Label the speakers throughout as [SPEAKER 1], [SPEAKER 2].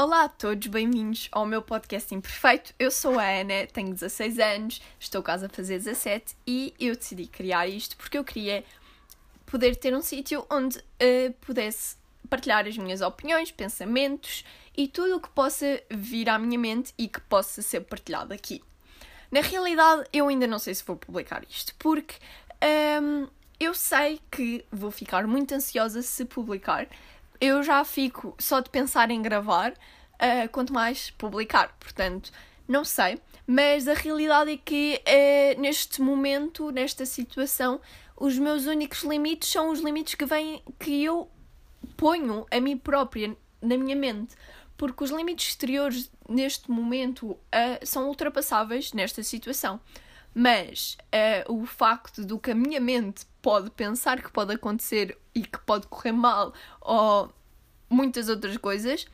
[SPEAKER 1] Olá a todos, bem-vindos ao meu podcast imperfeito. Eu sou a Ana, tenho 16 anos, estou quase a fazer 17 e eu decidi criar isto porque eu queria poder ter um sítio onde uh, pudesse partilhar as minhas opiniões, pensamentos e tudo o que possa vir à minha mente e que possa ser partilhado aqui. Na realidade, eu ainda não sei se vou publicar isto, porque um, eu sei que vou ficar muito ansiosa se publicar eu já fico só de pensar em gravar, uh, quanto mais publicar. Portanto, não sei. Mas a realidade é que uh, neste momento, nesta situação, os meus únicos limites são os limites que vêm que eu ponho a mim própria na minha mente. Porque os limites exteriores neste momento uh, são ultrapassáveis nesta situação. Mas uh, o facto do que a minha mente pode pensar que pode acontecer e que pode correr mal, ou muitas outras coisas,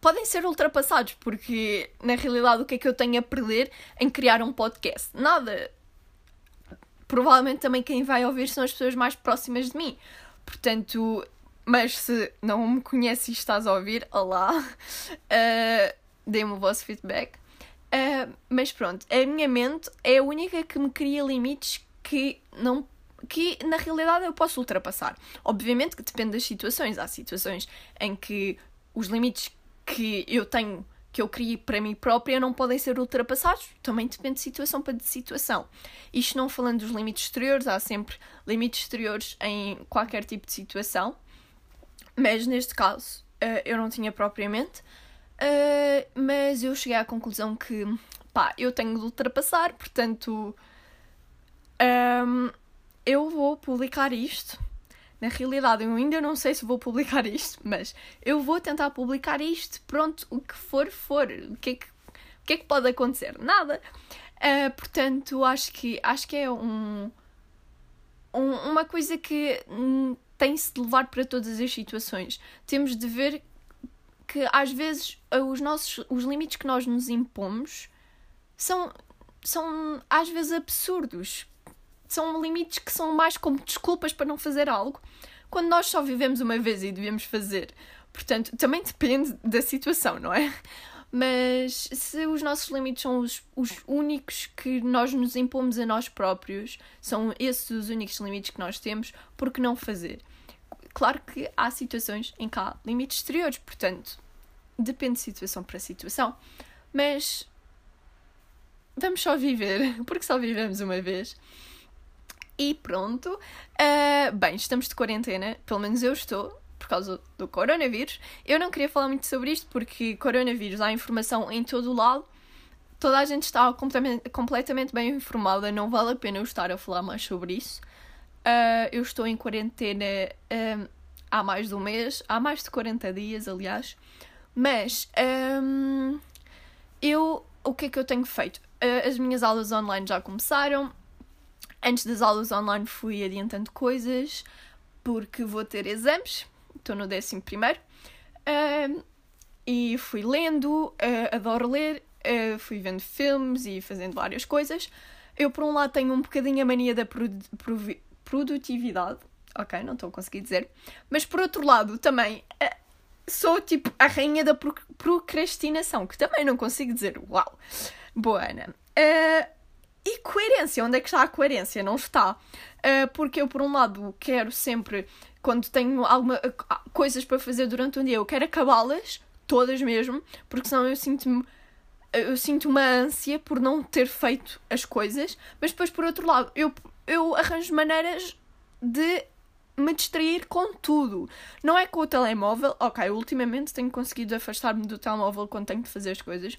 [SPEAKER 1] podem ser ultrapassados, porque na realidade o que é que eu tenho a perder em criar um podcast? Nada. Provavelmente também quem vai ouvir são as pessoas mais próximas de mim. Portanto, mas se não me conheces e estás a ouvir, olá, uh, dê-me o vosso feedback. Uh, mas pronto, a minha mente é a única que me cria limites que não que na realidade eu posso ultrapassar. Obviamente que depende das situações. Há situações em que os limites que eu tenho, que eu criei para mim própria, não podem ser ultrapassados. Também depende de situação para de situação. Isto não falando dos limites exteriores, há sempre limites exteriores em qualquer tipo de situação. Mas neste caso uh, eu não tinha propriamente. Uh, mas eu cheguei à conclusão que pá, eu tenho de ultrapassar, portanto. Um, eu vou publicar isto. Na realidade, eu ainda não sei se vou publicar isto, mas eu vou tentar publicar isto. Pronto, o que for, for. O que é que, o que, é que pode acontecer? Nada. Uh, portanto, acho que, acho que é um, um uma coisa que hum, tem-se de levar para todas as situações. Temos de ver que às vezes os nossos os limites que nós nos impomos são são às vezes absurdos são limites que são mais como desculpas para não fazer algo, quando nós só vivemos uma vez e devemos fazer. Portanto, também depende da situação, não é? Mas se os nossos limites são os, os únicos que nós nos impomos a nós próprios, são esses os únicos limites que nós temos, por que não fazer? Claro que há situações em que há limites exteriores, portanto, depende de situação para situação. Mas vamos só viver, porque só vivemos uma vez. E pronto. Uh, bem, estamos de quarentena, pelo menos eu estou, por causa do coronavírus. Eu não queria falar muito sobre isto porque coronavírus há informação em todo o lado. Toda a gente está completamente, bem informada, não vale a pena eu estar a falar mais sobre isso. Uh, eu estou em quarentena uh, há mais de um mês, há mais de 40 dias, aliás. Mas um, eu, o que é que eu tenho feito? Uh, as minhas aulas online já começaram, Antes das aulas online fui adiantando coisas porque vou ter exames, estou no décimo primeiro, uh, e fui lendo, uh, adoro ler, uh, fui vendo filmes e fazendo várias coisas. Eu, por um lado, tenho um bocadinho a mania da produtividade, ok, não estou a conseguir dizer, mas por outro lado, também uh, sou tipo a rainha da procrastinação, que também não consigo dizer. Uau! Boa, Ana. Uh, e coerência, onde é que está a coerência? Não está. Uh, porque eu, por um lado, quero sempre, quando tenho alguma ah, coisas para fazer durante um dia, eu quero acabá-las, todas mesmo, porque senão eu sinto-me. Eu sinto uma ânsia por não ter feito as coisas, mas depois, por outro lado, eu, eu arranjo maneiras de me distrair com tudo. Não é com o telemóvel, ok, ultimamente tenho conseguido afastar-me do telemóvel quando tenho de fazer as coisas.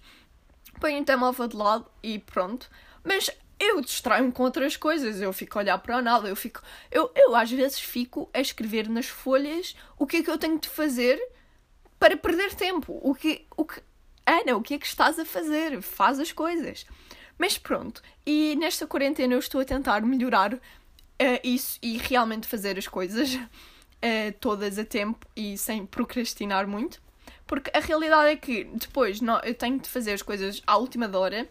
[SPEAKER 1] Ponho o telemóvel de lado e pronto. Mas eu distraio-me com outras coisas, eu fico a olhar para o nada, eu fico. Eu, eu às vezes fico a escrever nas folhas o que é que eu tenho de fazer para perder tempo. O que. O que Ana, o que é que estás a fazer? Faz as coisas. Mas pronto, e nesta quarentena eu estou a tentar melhorar uh, isso e realmente fazer as coisas uh, todas a tempo e sem procrastinar muito. Porque a realidade é que depois não, eu tenho de fazer as coisas à última hora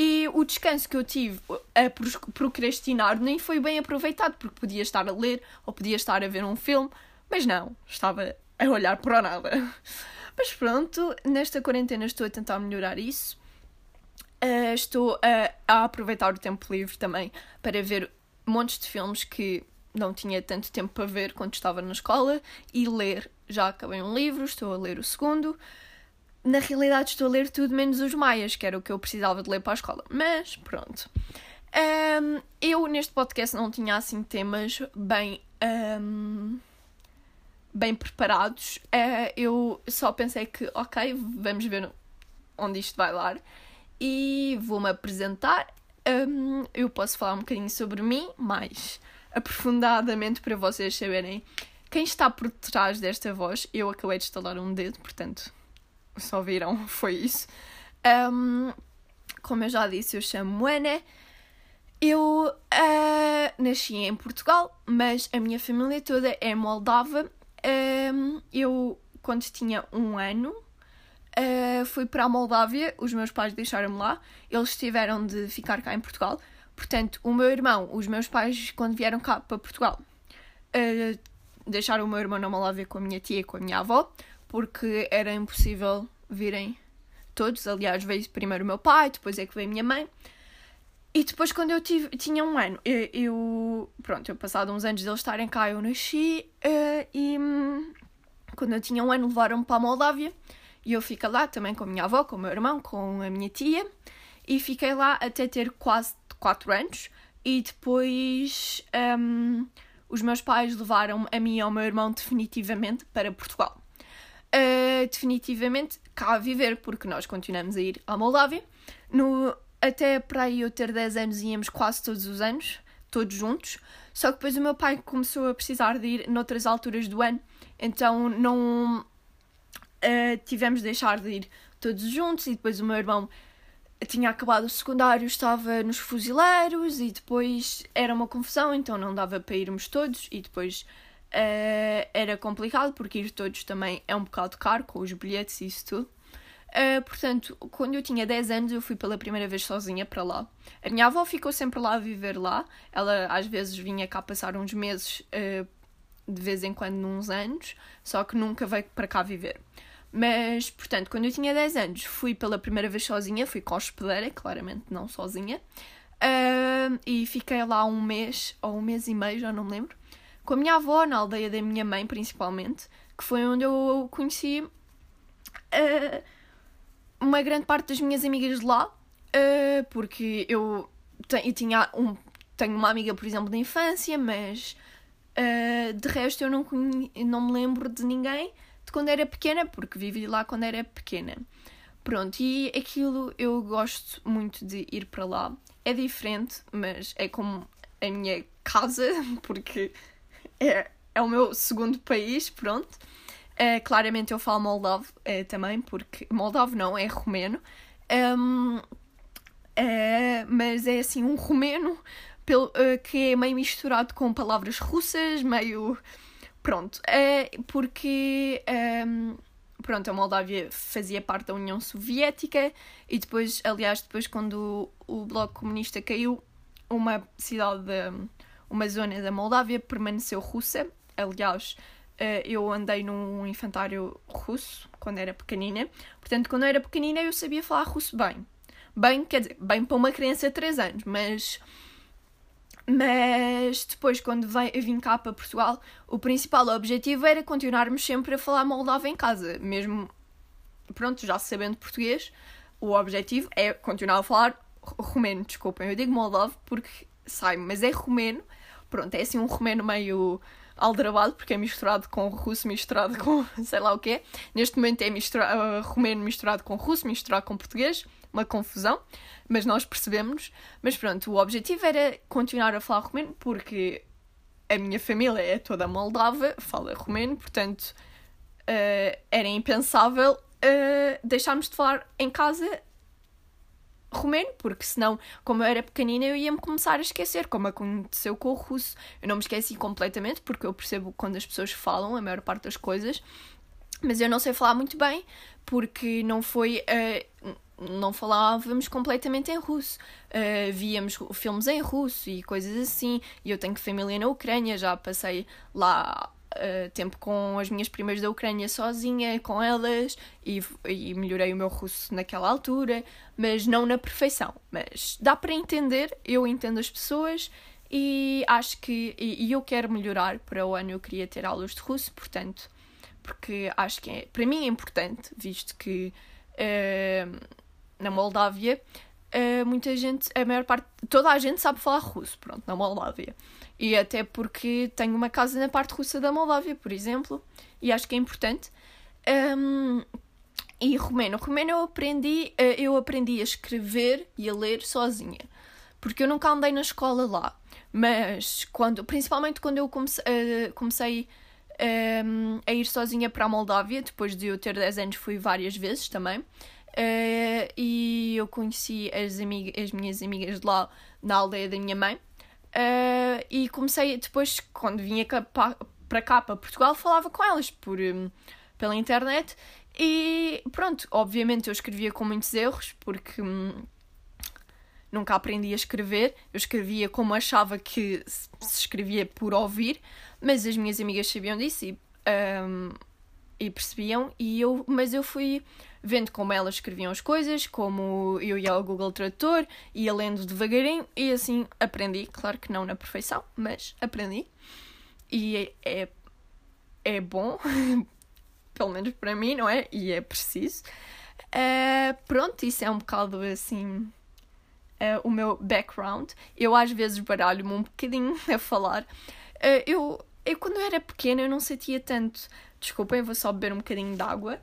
[SPEAKER 1] e o descanso que eu tive a procrastinar nem foi bem aproveitado, porque podia estar a ler ou podia estar a ver um filme, mas não, estava a olhar para nada. Mas pronto, nesta quarentena estou a tentar melhorar isso. Uh, estou a, a, aproveitar o tempo livre também para ver montes de filmes que não tinha tanto tempo para ver quando estava na escola e ler. Já acabei um livro, estou a ler o segundo. Na realidade, estou a ler tudo menos os Maias, que era o que eu precisava de ler para a escola. Mas pronto. Um, eu neste podcast não tinha assim temas bem. Um, bem preparados. Uh, eu só pensei que, ok, vamos ver onde isto vai dar e vou-me apresentar. Um, eu posso falar um bocadinho sobre mim, mais aprofundadamente para vocês saberem quem está por trás desta voz. Eu acabei de estalar um dedo, portanto, só viram, foi isso. Um, como eu já disse, eu chamo Ana. Eu uh, nasci em Portugal, mas a minha família toda é moldava. Um, eu, quando tinha um ano, uh, fui para a Moldávia, os meus pais deixaram-me lá, eles tiveram de ficar cá em Portugal. Portanto, o meu irmão, os meus pais, quando vieram cá para Portugal, uh, deixaram o meu irmão na Moldávia com a minha tia e com a minha avó, porque era impossível virem todos. Aliás, veio primeiro o meu pai, depois é que veio a minha mãe. E depois, quando eu tive, tinha um ano, eu, eu Pronto, eu passado uns anos deles estarem cá, eu nasci uh, e. Hum, quando eu tinha um ano, levaram-me para a Moldávia e eu fiquei lá também com a minha avó, com o meu irmão, com a minha tia, e fiquei lá até ter quase 4 anos. E depois um, os meus pais levaram a mim e ao meu irmão definitivamente para Portugal. Uh, definitivamente cá a viver, porque nós continuamos a ir à Moldávia. No, até para eu ter 10 anos íamos quase todos os anos, todos juntos. Só que depois o meu pai começou a precisar de ir noutras alturas do ano, então não uh, tivemos de deixar de ir todos juntos e depois o meu irmão tinha acabado o secundário, estava nos fuzileiros e depois era uma confusão, então não dava para irmos todos e depois uh, era complicado porque ir todos também é um bocado caro com os bilhetes e isso tudo. Uh, portanto, quando eu tinha 10 anos, eu fui pela primeira vez sozinha para lá. A minha avó ficou sempre lá a viver lá. Ela às vezes vinha cá passar uns meses, uh, de vez em quando, uns anos, só que nunca veio para cá viver. Mas, portanto, quando eu tinha 10 anos, fui pela primeira vez sozinha, fui com a hospedeira, claramente não sozinha, uh, e fiquei lá um mês, ou um mês e meio, já não me lembro, com a minha avó, na aldeia da minha mãe, principalmente, que foi onde eu conheci uh, uma grande parte das minhas amigas de lá, uh, porque eu, eu tinha um, tenho uma amiga, por exemplo, da infância, mas de resto eu não, não me lembro de ninguém de quando era pequena, porque vivi lá quando era pequena. Pronto, e aquilo eu gosto muito de ir para lá. É diferente, mas é como a minha casa, porque é, é o meu segundo país, pronto. Uh, claramente eu falo moldavo uh, também, porque moldavo não, é romeno. Um, uh, mas é assim um romeno pelo, que é meio misturado com palavras russas, meio Pronto, é porque um, pronto, a Moldávia fazia parte da União Soviética e depois, aliás, depois quando o, o Bloco Comunista caiu, uma cidade, uma zona da Moldávia permaneceu russa. Aliás, eh, eu andei num infantário russo quando era pequenina. Portanto, quando eu era pequenina eu sabia falar russo bem. Bem, quer dizer, bem para uma criança de 3 anos, mas mas depois, quando vim cá para Portugal, o principal objetivo era continuarmos sempre a falar moldavo em casa. Mesmo, pronto, já sabendo português, o objetivo é continuar a falar romeno. Desculpem, eu digo moldavo porque sai, mas é romeno. Pronto, é assim um romeno meio aldrabado, porque é misturado com russo, misturado com sei lá o quê. Neste momento é mistura, uh, romeno misturado com russo, misturado com português. Uma confusão mas nós percebemos. Mas pronto, o objetivo era continuar a falar romeno porque a minha família é toda moldava, fala romeno, portanto uh, era impensável uh, deixarmos de falar em casa romeno, porque senão, como eu era pequenina, eu ia-me começar a esquecer, como aconteceu com o russo. Eu não me esqueci completamente, porque eu percebo quando as pessoas falam a maior parte das coisas, mas eu não sei falar muito bem, porque não foi. Uh, não falávamos completamente em russo. Uh, víamos filmes em russo e coisas assim. E eu tenho família na Ucrânia, já passei lá uh, tempo com as minhas primas da Ucrânia sozinha, com elas, e, e melhorei o meu russo naquela altura, mas não na perfeição. Mas dá para entender, eu entendo as pessoas e acho que. E, e eu quero melhorar para o ano, eu queria ter aulas de russo, portanto, porque acho que é, para mim é importante, visto que uh, na Moldávia. Uh, muita gente, a maior parte, toda a gente sabe falar russo, pronto, na Moldávia. E até porque tenho uma casa na parte russa da Moldávia, por exemplo, e acho que é importante. Um, e romeno. Romeno eu aprendi, eh, eu aprendi a escrever e a ler sozinha. Porque eu nunca andei na escola lá. Mas quando, principalmente quando eu comecei, uh, comecei um, a ir sozinha para a Moldávia, depois de eu ter 10 anos fui várias vezes também. Uh, e eu conheci as, as minhas amigas de lá na aldeia da minha mãe. Uh, e comecei depois, quando vinha para cá, para Portugal, falava com elas por, um, pela internet. E pronto, obviamente eu escrevia com muitos erros, porque um, nunca aprendi a escrever. Eu escrevia como achava que se escrevia por ouvir, mas as minhas amigas sabiam disso e, um, e percebiam. E eu, mas eu fui vendo como elas escreviam as coisas, como eu ia ao Google Tradutor, ia lendo devagarinho e assim aprendi. Claro que não na perfeição, mas aprendi. E é, é, é bom, pelo menos para mim, não é? E é preciso. Uh, pronto, isso é um bocado assim. Uh, o meu background. Eu às vezes baralho-me um bocadinho a falar. Uh, eu, eu, quando era pequena, eu não sentia tanto. Desculpem, vou só beber um bocadinho de água.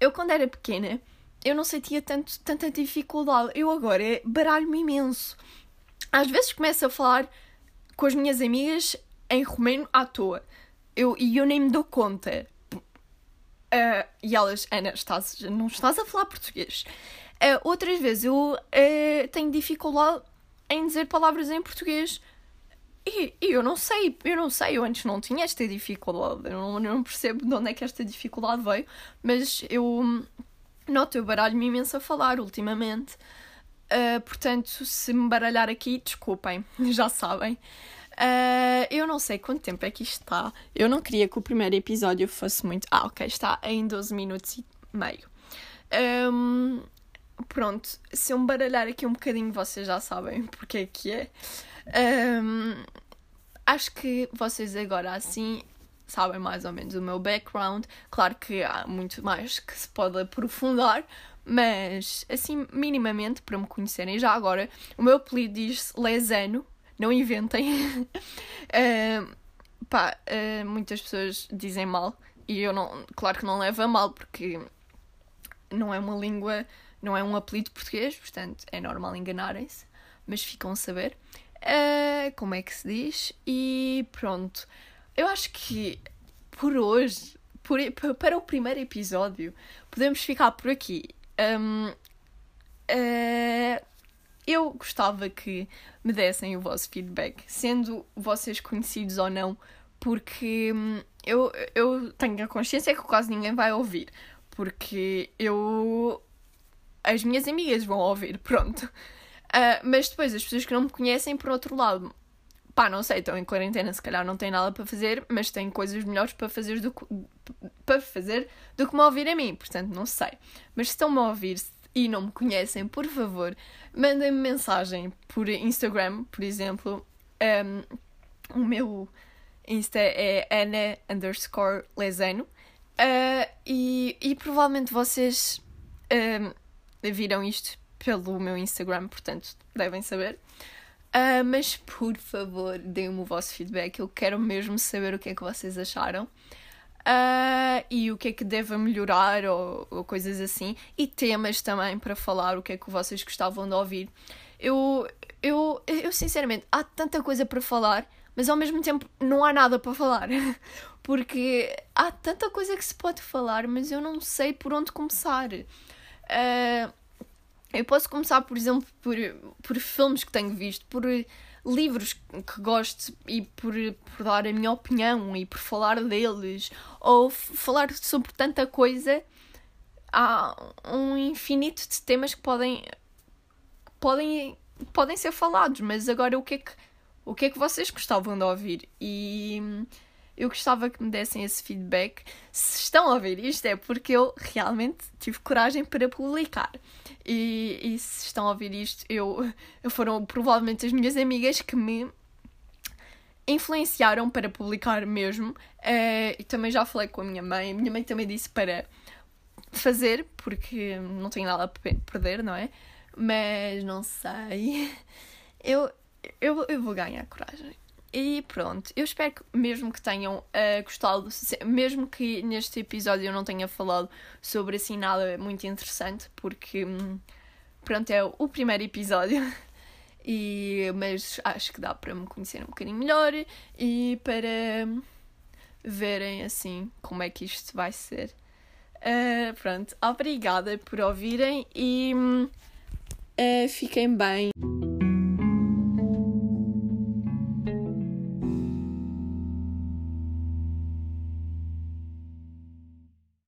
[SPEAKER 1] eu quando era pequena, eu não sentia tanto, tanta dificuldade. Eu agora baralho-me imenso. Às vezes começo a falar com as minhas amigas em romeno à toa. Eu, e eu nem me dou conta. Uh, e elas, Ana, estás, não estás a falar português. Uh, outras vezes eu uh, tenho dificuldade em dizer palavras em português e, e, eu não sei, eu não sei, eu antes não tinha esta dificuldade, eu não, eu não percebo de onde é que esta dificuldade veio, mas eu noto, eu baralho-me imenso a falar ultimamente. Uh, portanto, se me baralhar aqui, desculpem, já sabem. Uh, eu não sei quanto tempo é que isto está. Eu não queria que o primeiro episódio fosse muito. Ah, ok, está em 12 minutos e meio. Um, pronto, se eu me baralhar aqui um bocadinho, vocês já sabem porque é que é. Um, acho que vocês agora assim sabem mais ou menos o meu background. Claro que há muito mais que se pode aprofundar, mas assim, minimamente, para me conhecerem já agora, o meu apelido diz Lesano, não inventem. uh, pá, uh, muitas pessoas dizem mal e eu não, claro que não levo a mal porque não é uma língua, não é um apelido português, portanto é normal enganarem-se, mas ficam a saber uh, como é que se diz, e pronto. Eu acho que por hoje, por, para o primeiro episódio, podemos ficar por aqui. Um, uh, eh, eu gostava que me dessem o vosso feedback, sendo vocês conhecidos ou não, porque hum, eu, eu tenho a consciência que quase ninguém vai ouvir, porque eu. As minhas amigas vão ouvir, pronto. Uh, mas depois, as pessoas que não me conhecem, por outro lado, pá, não sei, estão em quarentena, se calhar não têm nada para fazer, mas têm coisas melhores para fazer do que, para fazer do que me ouvir a mim, portanto, não sei. Mas se estão-me a ouvir e não me conhecem, por favor, mandem-me mensagem por Instagram, por exemplo. Um, o meu Insta é Ana underscore. Uh, e, e provavelmente vocês um, viram isto pelo meu Instagram, portanto devem saber. Uh, mas por favor, deem-me o vosso feedback. Eu quero mesmo saber o que é que vocês acharam. Uh, e o que é que deve melhorar ou, ou, coisas assim. E temas também para falar, o que é que vocês gostavam de ouvir. Eu, eu, eu sinceramente, há tanta coisa para falar, mas ao mesmo tempo não há nada para falar. Porque há tanta coisa que se pode falar, mas eu não sei por onde começar. Uh, eu posso começar, por exemplo, por, por filmes que tenho visto, por livros que gosto e por, por dar a minha opinião e por falar deles, ou falar sobre tanta coisa. Há um infinito de temas que podem, podem, podem ser falados, mas agora o que é que, o que é que vocês gostavam de ouvir e eu gostava que me dessem esse feedback. Se estão a ouvir isto é porque eu realmente tive coragem para publicar. E, e se estão a ouvir isto, eu, foram provavelmente as minhas amigas que me influenciaram para publicar mesmo. Uh, e também já falei com a minha mãe. A minha mãe também disse para fazer, porque não tenho nada a perder, não é? Mas não sei. Eu, eu, eu vou ganhar coragem. E pronto, eu espero que, mesmo que tenham uh, gostado, mesmo que neste episódio eu não tenha falado sobre assim nada muito interessante, porque hum, pronto, é o primeiro episódio, e, mas acho que dá para me conhecer um bocadinho melhor e para verem assim como é que isto vai ser. Uh, pronto, obrigada por ouvirem e uh, fiquem bem.